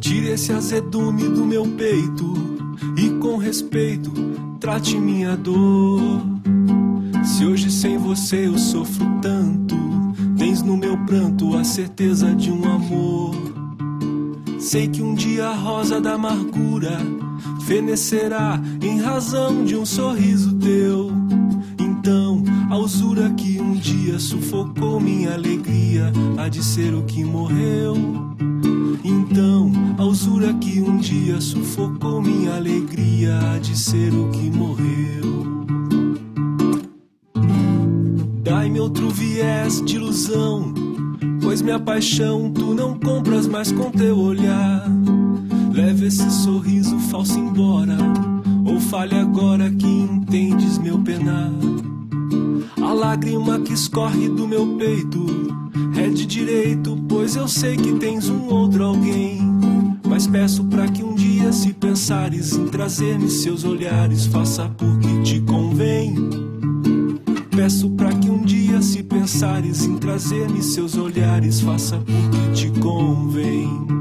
Tire esse azedume do meu peito e com respeito trate minha dor. Se hoje sem você eu sofro tanto, tens no meu pranto a certeza de um amor. Sei que um dia a rosa da amargura fenecerá em razão de um sorriso teu. Um dia sufocou minha alegria há de ser o que morreu. Então, a usura que um dia sufocou minha alegria há de ser o que morreu. Dai-me outro viés de ilusão, pois minha paixão tu não compras mais com teu olhar. Leve esse sorriso falso embora, ou fale agora que entendes meu penar. Lágrima que escorre do meu peito é de direito, pois eu sei que tens um outro alguém. Mas peço para que um dia, se pensares em trazer-me seus olhares, faça porque te convém. Peço para que um dia, se pensares em trazer-me seus olhares, faça porque te convém.